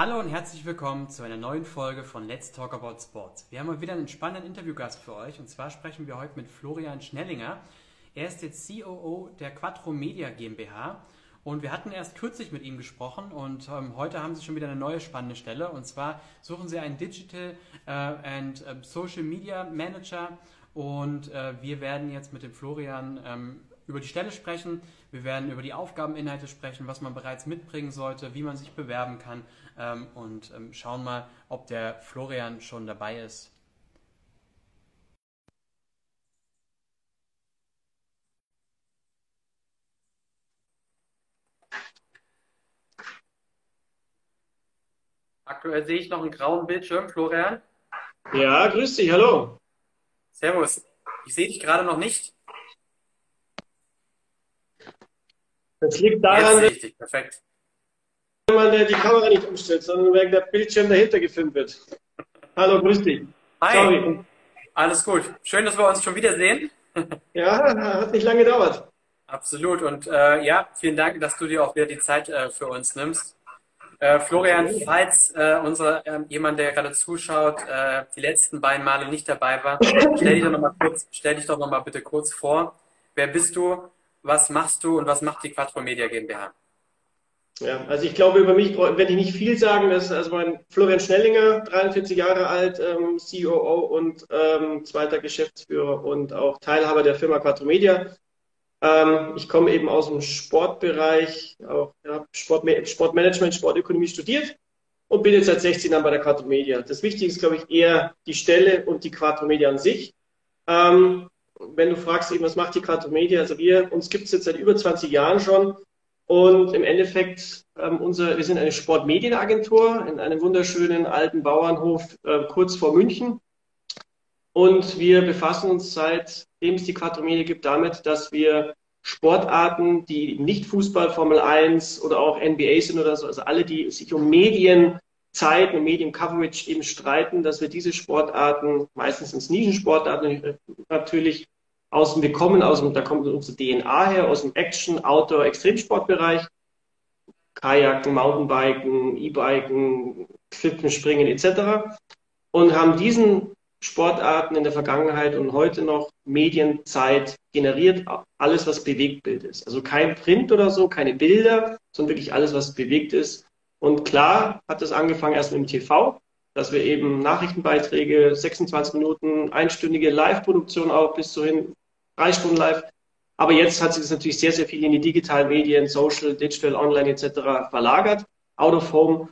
Hallo und herzlich willkommen zu einer neuen Folge von Let's Talk About Sports. Wir haben mal wieder einen spannenden Interviewgast für euch und zwar sprechen wir heute mit Florian Schnellinger. Er ist der COO der Quattro Media GmbH und wir hatten erst kürzlich mit ihm gesprochen und ähm, heute haben sie schon wieder eine neue spannende Stelle und zwar suchen sie einen Digital äh, and äh, Social Media Manager und äh, wir werden jetzt mit dem Florian ähm, über die Stelle sprechen. Wir werden über die Aufgabeninhalte sprechen, was man bereits mitbringen sollte, wie man sich bewerben kann ähm, und ähm, schauen mal, ob der Florian schon dabei ist. Aktuell sehe ich noch einen grauen Bildschirm, Florian. Ja, grüß dich, hallo. Servus. Ich sehe dich gerade noch nicht. Das liegt daran, Jetzt richtig, perfekt. wenn man die Kamera nicht umstellt, sondern wegen der Bildschirm dahinter gefilmt wird. Hallo, grüß dich. Hi, Sorry. alles gut. Schön, dass wir uns schon wiedersehen. Ja, hat nicht lange gedauert. Absolut. Und äh, ja, vielen Dank, dass du dir auch wieder die Zeit äh, für uns nimmst. Äh, Florian, falls äh, unser, äh, jemand, der gerade zuschaut, äh, die letzten beiden Male nicht dabei war, stell dich doch nochmal kurz, stell dich doch noch mal bitte kurz vor. Wer bist du? Was machst du und was macht die Quattro Media GmbH? Ja, also ich glaube, über mich werde ich nicht viel sagen. Das ist also mein Florian Schnellinger, 43 Jahre alt, ähm, COO und ähm, zweiter Geschäftsführer und auch Teilhaber der Firma Quattro Media. Ähm, ich komme eben aus dem Sportbereich, auch ja, Sport, Sportmanagement, Sportökonomie studiert und bin jetzt seit 16 Jahren bei der Quattro Media. Das Wichtige ist, glaube ich, eher die Stelle und die Quattro Media an sich. Ähm, wenn du fragst, eben, was macht die Quattro Media? Also wir, uns gibt es jetzt seit über 20 Jahren schon und im Endeffekt, ähm, unser, wir sind eine Sportmedienagentur in einem wunderschönen alten Bauernhof äh, kurz vor München. Und wir befassen uns seitdem es die Quattro Media gibt damit, dass wir Sportarten, die nicht Fußball, Formel 1 oder auch NBA sind oder so, also alle, die sich um Medienzeit und Mediencoverage eben streiten, dass wir diese Sportarten, meistens ins Nischensportarten äh, natürlich, aus dem, wir kommen aus dem, da kommt unsere DNA her, aus dem Action, Outdoor, Extremsportbereich. Kajaken, Mountainbiken, E-Biken, Klippenspringen etc. Und haben diesen Sportarten in der Vergangenheit und heute noch Medienzeit generiert, alles was Bewegtbild ist. Also kein Print oder so, keine Bilder, sondern wirklich alles, was bewegt ist. Und klar hat es angefangen erst mit dem TV, dass wir eben Nachrichtenbeiträge, 26 Minuten, einstündige Live-Produktion auch bis zu hin drei Stunden live. Aber jetzt hat sich das natürlich sehr, sehr viel in die digitalen Medien, Social, Digital, Online etc. verlagert, out of home.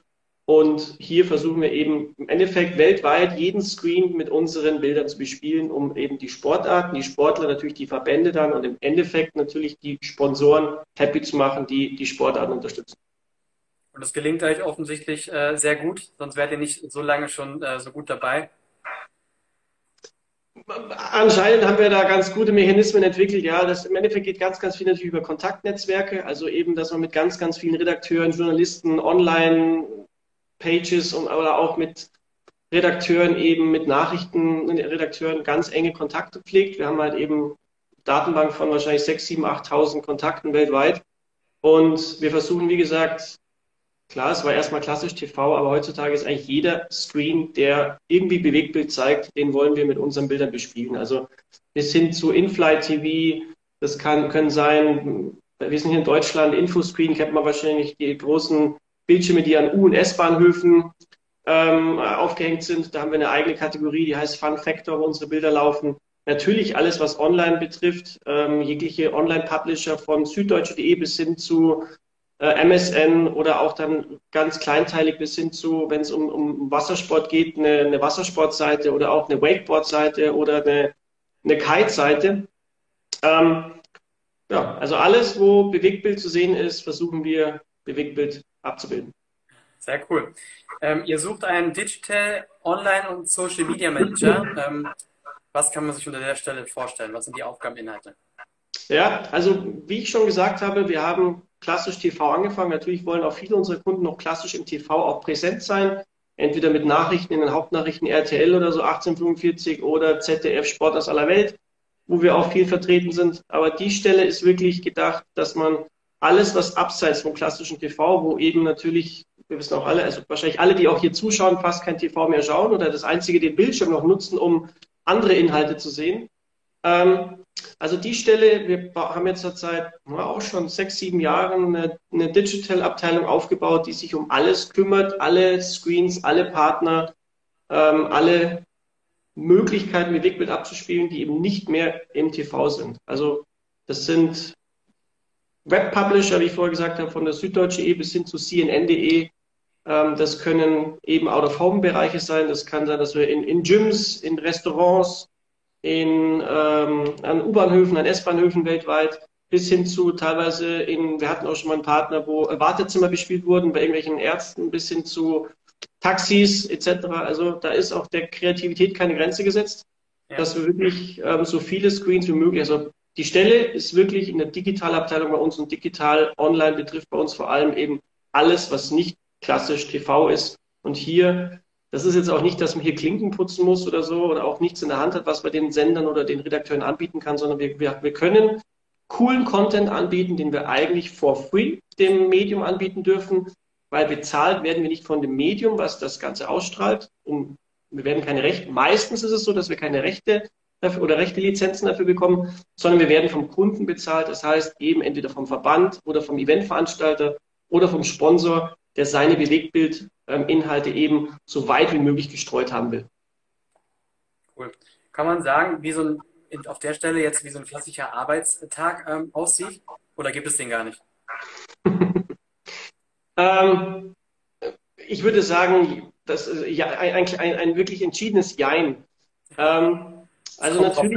Und hier versuchen wir eben im Endeffekt weltweit jeden Screen mit unseren Bildern zu bespielen, um eben die Sportarten, die Sportler, natürlich die Verbände dann und im Endeffekt natürlich die Sponsoren happy zu machen, die die Sportarten unterstützen. Und das gelingt euch offensichtlich äh, sehr gut, sonst wärt ihr nicht so lange schon äh, so gut dabei. Anscheinend haben wir da ganz gute Mechanismen entwickelt. Ja, das im Endeffekt geht ganz, ganz viel natürlich über Kontaktnetzwerke. Also eben, dass man mit ganz, ganz vielen Redakteuren, Journalisten, Online-Pages und oder auch mit Redakteuren eben, mit Nachrichtenredakteuren ganz enge Kontakte pflegt. Wir haben halt eben Datenbank von wahrscheinlich 6, 7, 8.000 Kontakten weltweit. Und wir versuchen, wie gesagt, Klar, es war erstmal klassisch TV, aber heutzutage ist eigentlich jeder Screen, der irgendwie Bewegtbild zeigt, den wollen wir mit unseren Bildern bespielen. Also bis hin zu In-Flight TV, das kann, können sein, wir sind hier in Deutschland, Infoscreen kennt man wahrscheinlich, die großen Bildschirme, die an U- und S-Bahnhöfen ähm, aufgehängt sind. Da haben wir eine eigene Kategorie, die heißt Fun Factor, wo unsere Bilder laufen. Natürlich alles, was online betrifft, ähm, jegliche Online-Publisher von süddeutsche.de bis hin zu MSN oder auch dann ganz kleinteilig bis hin zu, wenn es um, um Wassersport geht, eine, eine Wassersportseite oder auch eine Wakeboard-Seite oder eine, eine Kite-Seite. Ähm, ja, also alles, wo Bewegtbild zu sehen ist, versuchen wir Bewegtbild abzubilden. Sehr cool. Ähm, ihr sucht einen Digital Online und Social Media Manager. Ähm, was kann man sich unter der Stelle vorstellen? Was sind die Aufgabeninhalte? Ja, also wie ich schon gesagt habe, wir haben klassisch TV angefangen. Natürlich wollen auch viele unserer Kunden noch klassisch im TV auch präsent sein. Entweder mit Nachrichten in den Hauptnachrichten RTL oder so 1845 oder ZDF Sport aus aller Welt, wo wir auch viel vertreten sind. Aber die Stelle ist wirklich gedacht, dass man alles, was abseits vom klassischen TV, wo eben natürlich wir wissen auch alle, also wahrscheinlich alle, die auch hier zuschauen, fast kein TV mehr schauen oder das einzige den Bildschirm noch nutzen, um andere Inhalte zu sehen. Ähm, also die Stelle, wir haben jetzt zurzeit auch schon sechs, sieben Jahre eine, Digital-Abteilung aufgebaut, die sich um alles kümmert, alle Screens, alle Partner, ähm, alle Möglichkeiten wie Wegbild abzuspielen, die eben nicht mehr im TV sind. Also das sind Web-Publisher, wie ich vorher gesagt habe, von der Süddeutsche.de bis hin zu CNN.de. Ähm, das können eben Out-of-Home-Bereiche sein. Das kann sein, dass wir in, in Gyms, in Restaurants, in, ähm, an U-Bahnhöfen, an S-Bahnhöfen weltweit, bis hin zu teilweise in, wir hatten auch schon mal einen Partner, wo Wartezimmer bespielt wurden bei irgendwelchen Ärzten, bis hin zu Taxis etc. Also da ist auch der Kreativität keine Grenze gesetzt, ja. dass wir wirklich ähm, so viele Screens wie möglich, also die Stelle ist wirklich in der Digitalabteilung bei uns und digital online betrifft bei uns vor allem eben alles, was nicht klassisch TV ist. Und hier, das ist jetzt auch nicht, dass man hier Klinken putzen muss oder so oder auch nichts in der Hand hat, was man den Sendern oder den Redakteuren anbieten kann, sondern wir, wir, wir können coolen Content anbieten, den wir eigentlich for free dem Medium anbieten dürfen, weil bezahlt werden wir nicht von dem Medium, was das Ganze ausstrahlt. Und wir werden keine Rechte, meistens ist es so, dass wir keine Rechte dafür, oder Rechte Lizenzen dafür bekommen, sondern wir werden vom Kunden bezahlt. Das heißt eben entweder vom Verband oder vom Eventveranstalter oder vom Sponsor, der seine Bewegbildinhalte eben so weit wie möglich gestreut haben will. Cool. Kann man sagen, wie so ein, auf der Stelle jetzt wie so ein klassischer Arbeitstag ähm, aussieht? Oder gibt es den gar nicht? Ähm, ich würde sagen, das ist ja, ein, ein, ein wirklich entschiedenes Jein. Ähm, also natürlich,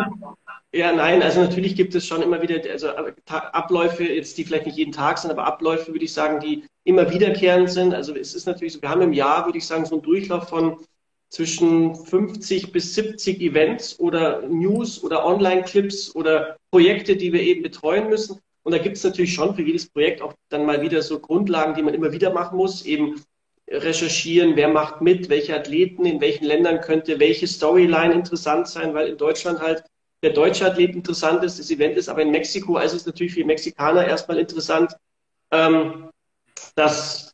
ja, nein, also natürlich gibt es schon immer wieder, also Abläufe, jetzt die vielleicht nicht jeden Tag sind, aber Abläufe, würde ich sagen, die immer wiederkehrend sind. Also es ist natürlich so, wir haben im Jahr, würde ich sagen, so einen Durchlauf von zwischen 50 bis 70 Events oder News oder Online-Clips oder Projekte, die wir eben betreuen müssen. Und da gibt es natürlich schon für jedes Projekt auch dann mal wieder so Grundlagen, die man immer wieder machen muss. Eben recherchieren, wer macht mit, welche Athleten, in welchen Ländern könnte welche Storyline interessant sein, weil in Deutschland halt der deutsche Athlet interessant ist, das Event ist aber in Mexiko, also ist natürlich für Mexikaner erstmal interessant, ähm, dass,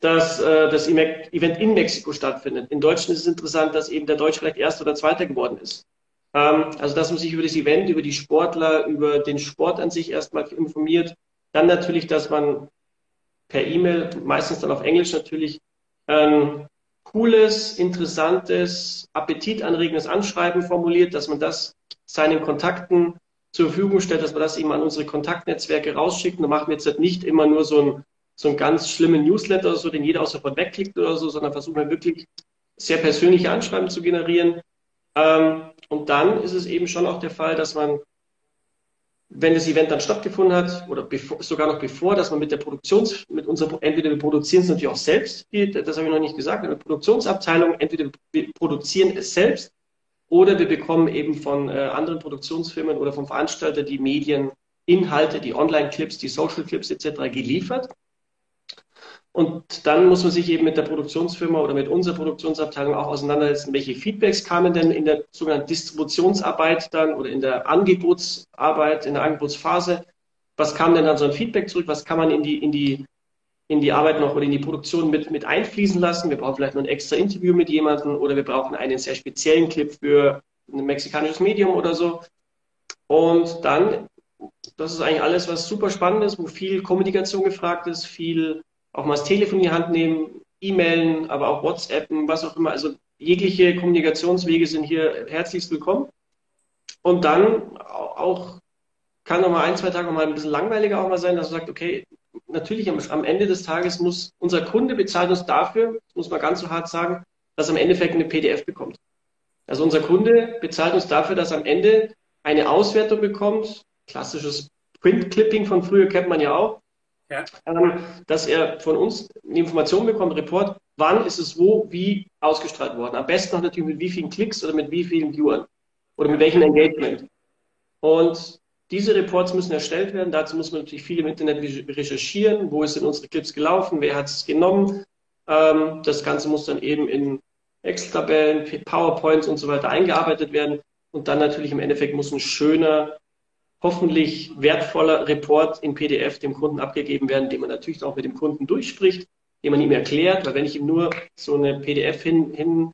dass äh, das Event in Mexiko stattfindet. In Deutschland ist es interessant, dass eben der Deutsche vielleicht Erster oder Zweiter geworden ist. Ähm, also, dass man sich über das Event, über die Sportler, über den Sport an sich erstmal informiert. Dann natürlich, dass man per E-Mail, meistens dann auf Englisch natürlich, ein cooles, interessantes, appetitanregendes Anschreiben formuliert, dass man das seinen Kontakten zur Verfügung stellt, dass man das eben an unsere Kontaktnetzwerke rausschickt. Und da machen wir jetzt nicht immer nur so einen, so einen ganz schlimmen Newsletter oder so, den jeder sofort wegklickt oder so, sondern versuchen wir wirklich sehr persönliche Anschreiben zu generieren. Ähm, und dann ist es eben schon auch der Fall, dass man, wenn das Event dann stattgefunden hat, oder bevor, sogar noch bevor, dass man mit der Produktions, mit unserer, entweder wir produzieren es natürlich auch selbst, das habe ich noch nicht gesagt, der Produktionsabteilung, entweder wir produzieren es selbst oder wir bekommen eben von äh, anderen Produktionsfirmen oder vom Veranstalter die Medieninhalte, die Online-Clips, die Social-Clips etc. geliefert. Und dann muss man sich eben mit der Produktionsfirma oder mit unserer Produktionsabteilung auch auseinandersetzen, welche Feedbacks kamen denn in der sogenannten Distributionsarbeit dann oder in der Angebotsarbeit, in der Angebotsphase. Was kam denn dann so ein Feedback zurück? Was kann man in die, in die, in die Arbeit noch oder in die Produktion mit, mit einfließen lassen? Wir brauchen vielleicht noch ein extra Interview mit jemandem oder wir brauchen einen sehr speziellen Clip für ein mexikanisches Medium oder so. Und dann, das ist eigentlich alles, was super spannend ist, wo viel Kommunikation gefragt ist, viel auch mal das Telefon in die Hand nehmen, E-Mailen, aber auch WhatsAppen, was auch immer. Also jegliche Kommunikationswege sind hier herzlichst willkommen. Und dann auch kann noch mal ein, zwei Tage mal ein bisschen langweiliger auch mal sein, dass man sagt, okay, natürlich am, Ende des Tages muss unser Kunde bezahlt uns dafür, muss man ganz so hart sagen, dass er im Endeffekt eine PDF bekommt. Also unser Kunde bezahlt uns dafür, dass am Ende eine Auswertung bekommt, klassisches Print-Clipping von früher kennt man ja auch, ja. Ähm, dass er von uns eine Information bekommt, Report, wann ist es wo, wie ausgestrahlt worden. Am besten auch natürlich mit wie vielen Klicks oder mit wie vielen Viewern oder mit welchem Engagement. Und diese Reports müssen erstellt werden. Dazu muss man natürlich viel im Internet recherchieren. Wo ist in unsere Clips gelaufen? Wer hat es genommen? Ähm, das Ganze muss dann eben in Excel-Tabellen, PowerPoints und so weiter eingearbeitet werden. Und dann natürlich im Endeffekt muss ein schöner hoffentlich wertvoller Report in PDF dem Kunden abgegeben werden, den man natürlich auch mit dem Kunden durchspricht. den man ihm erklärt, weil wenn ich ihm nur so eine PDF hin, hin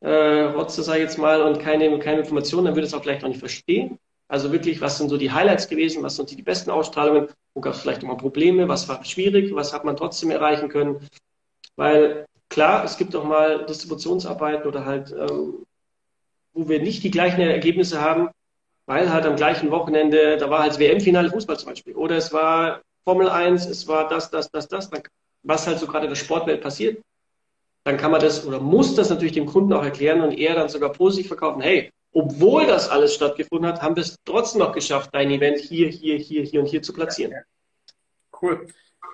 äh, rotze, sage ich jetzt mal, und keine, keine Informationen, dann würde es auch vielleicht noch nicht verstehen. Also wirklich, was sind so die Highlights gewesen, was sind die besten Ausstrahlungen, wo gab es vielleicht immer Probleme, was war schwierig, was hat man trotzdem erreichen können. Weil klar, es gibt auch mal Distributionsarbeiten oder halt, ähm, wo wir nicht die gleichen Ergebnisse haben, weil halt am gleichen Wochenende, da war halt WM-Finale Fußball zum Beispiel. Oder es war Formel 1, es war das, das, das, das, was halt so gerade in der Sportwelt passiert. Dann kann man das oder muss das natürlich dem Kunden auch erklären und er dann sogar positiv verkaufen. Hey, obwohl das alles stattgefunden hat, haben wir es trotzdem noch geschafft, dein Event hier, hier, hier, hier und hier zu platzieren. Cool.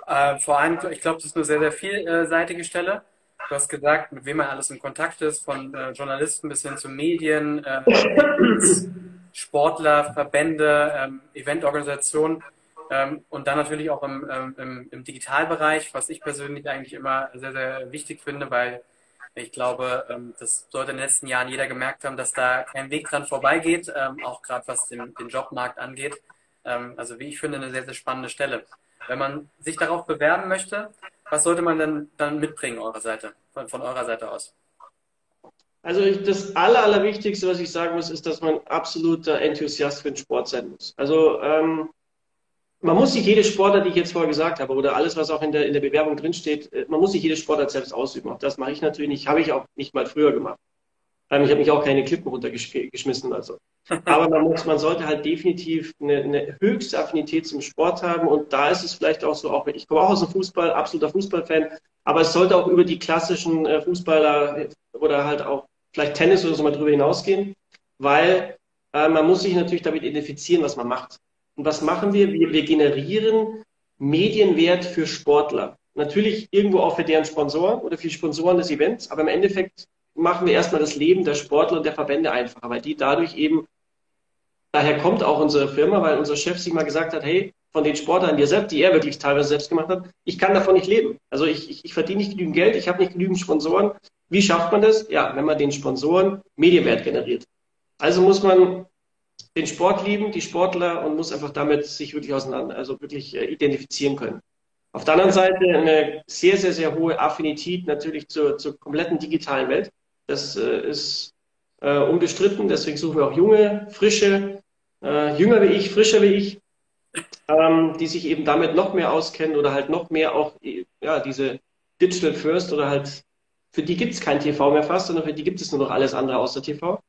Äh, vor allem, ich glaube, das ist eine sehr, sehr vielseitige Stelle. Du hast gesagt, mit wem man alles in Kontakt ist, von äh, Journalisten bis hin zu Medien, äh, Sportler, Verbände, ähm, Eventorganisationen ähm, und dann natürlich auch im, ähm, im, im, Digitalbereich, was ich persönlich eigentlich immer sehr, sehr wichtig finde, weil ich glaube, ähm, das sollte in den letzten Jahren jeder gemerkt haben, dass da kein Weg dran vorbeigeht, ähm, auch gerade was den, den, Jobmarkt angeht. Ähm, also wie ich finde, eine sehr, sehr spannende Stelle. Wenn man sich darauf bewerben möchte, was sollte man denn dann mitbringen eurer Seite, von, von eurer Seite aus? Also das Aller, Allerwichtigste, was ich sagen muss, ist, dass man absoluter Enthusiast für den Sport sein muss. Also ähm, man muss sich jede Sportart, die ich jetzt vorher gesagt habe, oder alles, was auch in der, in der Bewerbung drinsteht, äh, man muss sich jede Sportart selbst ausüben. Auch das mache ich natürlich nicht, habe ich auch nicht mal früher gemacht. Ich habe mich auch keine Klippen runtergeschmissen. Also. Aber man, muss, man sollte halt definitiv eine, eine, höchste Affinität zum Sport haben. Und da ist es vielleicht auch so, auch ich komme auch aus dem Fußball, absoluter Fußballfan, aber es sollte auch über die klassischen äh, Fußballer oder halt auch vielleicht Tennis oder so mal drüber hinausgehen, weil äh, man muss sich natürlich damit identifizieren, was man macht. Und was machen wir? Wir, wir generieren Medienwert für Sportler. Natürlich irgendwo auch für deren Sponsoren oder für Sponsoren des Events, aber im Endeffekt machen wir erstmal das Leben der Sportler und der Verbände einfacher, weil die dadurch eben, daher kommt auch unsere Firma, weil unser Chef sich mal gesagt hat, hey, von den Sportlern, die er, selbst, die er wirklich teilweise selbst gemacht hat, ich kann davon nicht leben. Also ich, ich, ich verdiene nicht genügend Geld, ich habe nicht genügend Sponsoren. Wie schafft man das? Ja, wenn man den Sponsoren Medienwert generiert. Also muss man den Sport lieben, die Sportler und muss einfach damit sich wirklich auseinander, also wirklich äh, identifizieren können. Auf der anderen Seite eine sehr, sehr, sehr hohe Affinität natürlich zur, zur kompletten digitalen Welt. Das äh, ist äh, unbestritten. Deswegen suchen wir auch junge, frische, äh, jünger wie ich, frischer wie ich, ähm, die sich eben damit noch mehr auskennen oder halt noch mehr auch ja, diese Digital First oder halt für die gibt es kein TV mehr fast, sondern für die gibt es nur noch alles andere außer TV.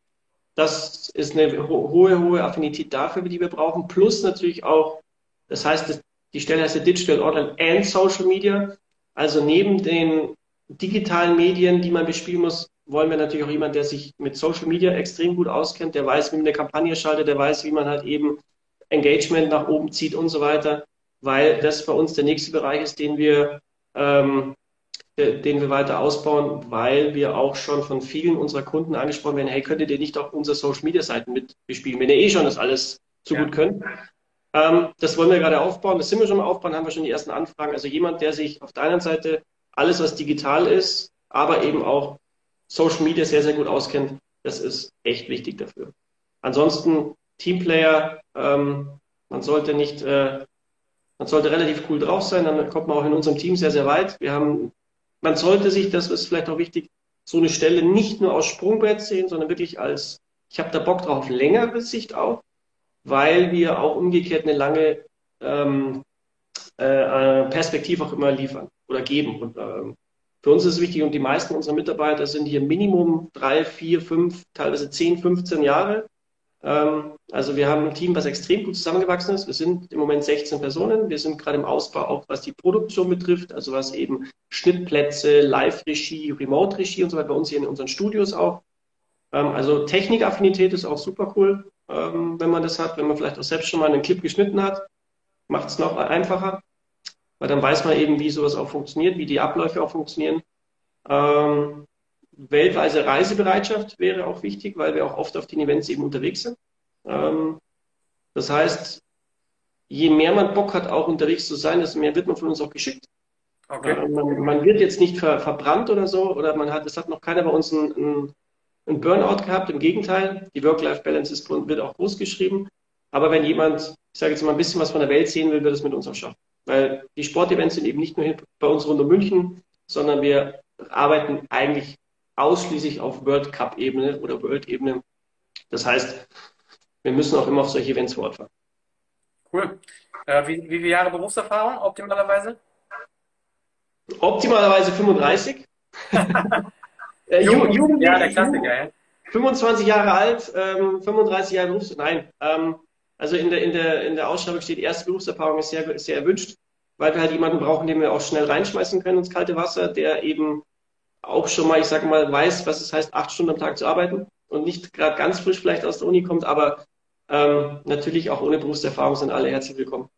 Das ist eine ho hohe, hohe Affinität dafür, die wir brauchen. Plus natürlich auch, das heißt, die Stelle heißt Digital Online and Social Media. Also neben den digitalen Medien, die man bespielen muss, wollen wir natürlich auch jemanden, der sich mit Social Media extrem gut auskennt, der weiß, wie man eine Kampagne schaltet, der weiß, wie man halt eben Engagement nach oben zieht und so weiter, weil das für uns der nächste Bereich ist, den wir, ähm, den wir weiter ausbauen, weil wir auch schon von vielen unserer Kunden angesprochen werden, hey, könntet ihr nicht auch unsere Social Media Seiten mit bespielen, wenn ihr eh schon das alles so ja. gut könnt. Ähm, das wollen wir gerade aufbauen, das sind wir schon mal aufbauen, haben wir schon die ersten Anfragen. Also jemand, der sich auf der einen Seite alles, was digital ist, aber eben auch Social Media sehr, sehr gut auskennt, das ist echt wichtig dafür. Ansonsten Teamplayer, ähm, man sollte nicht, äh, man sollte relativ cool drauf sein, dann kommt man auch in unserem Team sehr, sehr weit. Wir haben, man sollte sich, das ist vielleicht auch wichtig, so eine Stelle nicht nur aus Sprungbrett sehen, sondern wirklich als, ich habe da Bock drauf, längere Sicht auch, weil wir auch umgekehrt eine lange ähm, äh, Perspektive auch immer liefern oder geben. Und ähm, für uns ist es wichtig und die meisten unserer Mitarbeiter sind hier Minimum drei, vier, fünf, teilweise zehn, 15 Jahre. Ähm, also wir haben ein Team, was extrem gut zusammengewachsen ist. Wir sind im Moment 16 Personen. Wir sind gerade im Ausbau, auch was die Produktion betrifft, also was eben Schnittplätze, Live-Regie, Remote-Regie und so weiter bei uns hier in unseren Studios auch. Ähm, also Technikaffinität ist auch super cool, ähm, wenn man das hat, wenn man vielleicht auch selbst schon mal einen Clip geschnitten hat, macht es noch einfacher weil dann weiß man eben, wie sowas auch funktioniert, wie die Abläufe auch funktionieren. Ähm, weltweite Reisebereitschaft wäre auch wichtig, weil wir auch oft auf den Events eben unterwegs sind. Ähm, das heißt, je mehr man Bock hat, auch unterwegs zu sein, desto mehr wird man von uns auch geschickt. Okay. Äh, man, man, wird jetzt nicht ver, verbrannt oder so, oder man hat, es hat noch keiner bei uns einen, einen Burnout gehabt. Im Gegenteil, die Work-Life-Balance wird auch groß geschrieben. Aber wenn jemand, ich sage jetzt mal ein bisschen was von der Welt sehen will, wird es mit uns auch schaffen. Weil die Sportevents sind eben nicht nur bei uns rund um München, sondern wir arbeiten eigentlich ausschließlich auf World Cup-Ebene oder World-Ebene. Das heißt, wir müssen auch immer auf solche Events fortfahren. Cool. Äh, wie, wie viele Jahre Berufserfahrung optimalerweise? Optimalerweise 35. äh, Jugend, Jugend, ja, der Klassiker, ja. 25 Jahre alt, ähm, 35 Jahre Berufserfahrung. Nein, ähm, also in der, in, der, in der Ausschreibung steht, erste Berufserfahrung ist sehr, ist sehr erwünscht, weil wir halt jemanden brauchen, den wir auch schnell reinschmeißen können ins kalte Wasser, der eben auch schon mal, ich sage mal, weiß, was es heißt, acht Stunden am Tag zu arbeiten und nicht gerade ganz frisch vielleicht aus der Uni kommt, aber ähm, natürlich auch ohne Berufserfahrung sind alle herzlich willkommen.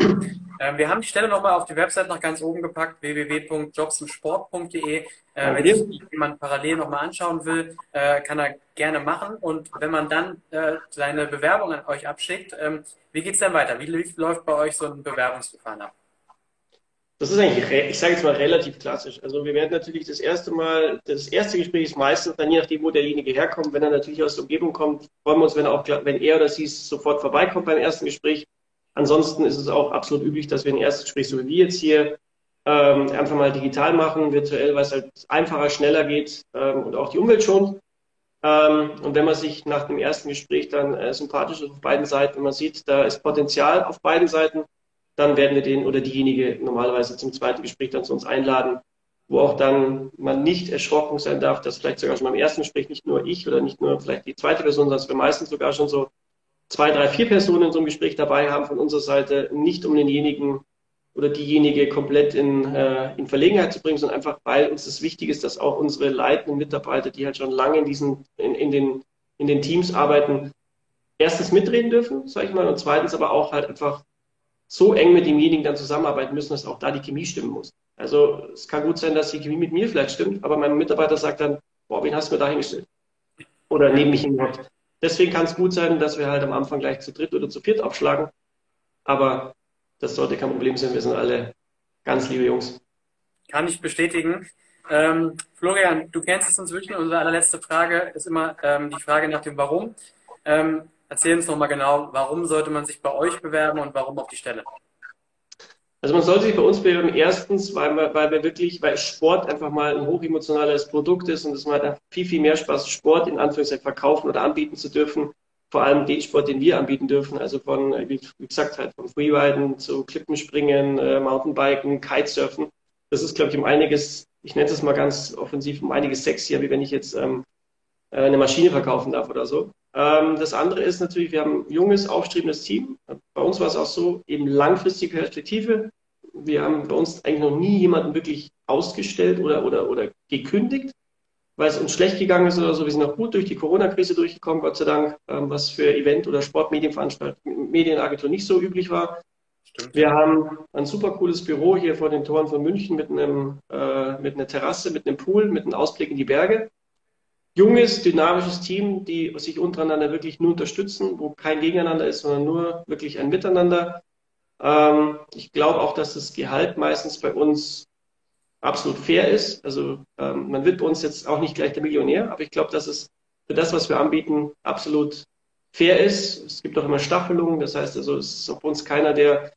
Cool. Ähm, wir haben die Stelle nochmal auf die Website nach ganz oben gepackt, www.jobsimsport.de. Äh, wenn sich jemand parallel nochmal anschauen will, äh, kann er gerne machen. Und wenn man dann äh, seine Bewerbung an euch abschickt, ähm, wie geht es dann weiter? Wie läuft bei euch so ein Bewerbungsverfahren ab? Das ist eigentlich, ich sage jetzt mal, relativ klassisch. Also wir werden natürlich das erste Mal, das erste Gespräch ist meistens dann je nachdem, wo derjenige herkommt. Wenn er natürlich aus der Umgebung kommt, freuen wir uns, wenn er auch, wenn er oder sie sofort vorbeikommt beim ersten Gespräch. Ansonsten ist es auch absolut üblich, dass wir ein erstes Gespräch, so wie wir jetzt hier, ähm, einfach mal digital machen, virtuell, weil es halt einfacher, schneller geht ähm, und auch die Umwelt schont. Ähm, und wenn man sich nach dem ersten Gespräch dann äh, sympathisch ist auf beiden Seiten und man sieht, da ist Potenzial auf beiden Seiten, dann werden wir den oder diejenige normalerweise zum zweiten Gespräch dann zu uns einladen, wo auch dann man nicht erschrocken sein darf, dass vielleicht sogar schon beim ersten Gespräch nicht nur ich oder nicht nur vielleicht die zweite Person, sondern wir meistens sogar schon so zwei, drei, vier Personen in so einem Gespräch dabei haben von unserer Seite, nicht um denjenigen oder diejenige komplett in, äh, in Verlegenheit zu bringen, sondern einfach, weil uns das wichtig ist, dass auch unsere leitenden Mitarbeiter, die halt schon lange in diesen, in, in den, in den Teams arbeiten, erstens mitreden dürfen, sage ich mal, und zweitens aber auch halt einfach so eng mit demjenigen dann zusammenarbeiten müssen, dass auch da die Chemie stimmen muss. Also es kann gut sein, dass die Chemie mit mir vielleicht stimmt, aber mein Mitarbeiter sagt dann, boah, wen hast du mir da hingestellt? Oder neben mich hingehockt. Deswegen kann es gut sein, dass wir halt am Anfang gleich zu dritt oder zu viert aufschlagen. Aber das sollte kein Problem sein. Wir sind alle ganz liebe Jungs. Kann ich bestätigen. Ähm, Florian, du kennst es inzwischen. Unsere allerletzte Frage ist immer ähm, die Frage nach dem Warum. Ähm, erzähl uns nochmal genau, warum sollte man sich bei euch bewerben und warum auf die Stelle? Also man sollte sich bei uns bewerben, erstens, weil wir, weil wir wirklich, weil Sport einfach mal ein hochemotionales Produkt ist und es macht viel, viel mehr Spaß, Sport in Anführungszeichen verkaufen oder anbieten zu dürfen. Vor allem den Sport, den wir anbieten dürfen, also von, wie gesagt, halt vom Freeriden zu Klippenspringen, äh, Mountainbiken, Kitesurfen. Das ist, glaube ich, um einiges, ich nenne es mal ganz offensiv, um einiges sexier, wie wenn ich jetzt ähm, äh, eine Maschine verkaufen darf oder so. Ähm, das andere ist natürlich, wir haben ein junges, aufstrebendes Team. Bei uns war es auch so, eben langfristige Perspektive. Wir haben bei uns eigentlich noch nie jemanden wirklich ausgestellt oder, oder, oder gekündigt, weil es uns schlecht gegangen ist oder so. Wir sind auch gut durch die Corona-Krise durchgekommen, Gott sei Dank, ähm, was für Event- oder Sportmedienveranstaltungen, Medienagentur nicht so üblich war. Stimmt. Wir haben ein super cooles Büro hier vor den Toren von München mit, einem, äh, mit einer Terrasse, mit einem Pool, mit einem Ausblick in die Berge junges, dynamisches Team, die sich untereinander wirklich nur unterstützen, wo kein Gegeneinander ist, sondern nur wirklich ein Miteinander. Ähm, ich glaube auch, dass das Gehalt meistens bei uns absolut fair ist. Also ähm, man wird bei uns jetzt auch nicht gleich der Millionär, aber ich glaube, dass es für das, was wir anbieten, absolut fair ist. Es gibt auch immer Staffelungen, das heißt also, es ist bei uns keiner, der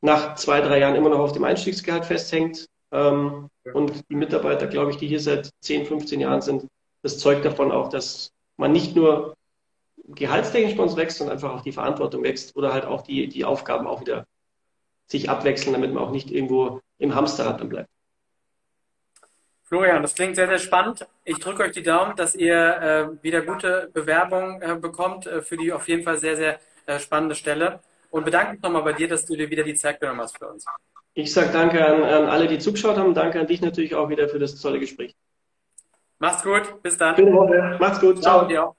nach zwei, drei Jahren immer noch auf dem Einstiegsgehalt festhängt. Ähm, und die Mitarbeiter, glaube ich, die hier seit 10, 15 Jahren sind, das zeugt davon auch, dass man nicht nur gehaltstechnisch bei uns wächst, sondern einfach auch die Verantwortung wächst oder halt auch die, die Aufgaben auch wieder sich abwechseln, damit man auch nicht irgendwo im Hamsterrad dann bleibt. Florian, das klingt sehr, sehr spannend. Ich drücke euch die Daumen, dass ihr äh, wieder gute Bewerbungen äh, bekommt äh, für die auf jeden Fall sehr, sehr äh, spannende Stelle. Und bedanke mich nochmal bei dir, dass du dir wieder die Zeit genommen hast für uns. Ich sage danke an, an alle, die zugeschaut haben. Danke an dich natürlich auch wieder für das tolle Gespräch. Macht's gut, bis dann. Schöne Woche. Macht's gut. Ciao. Ciao.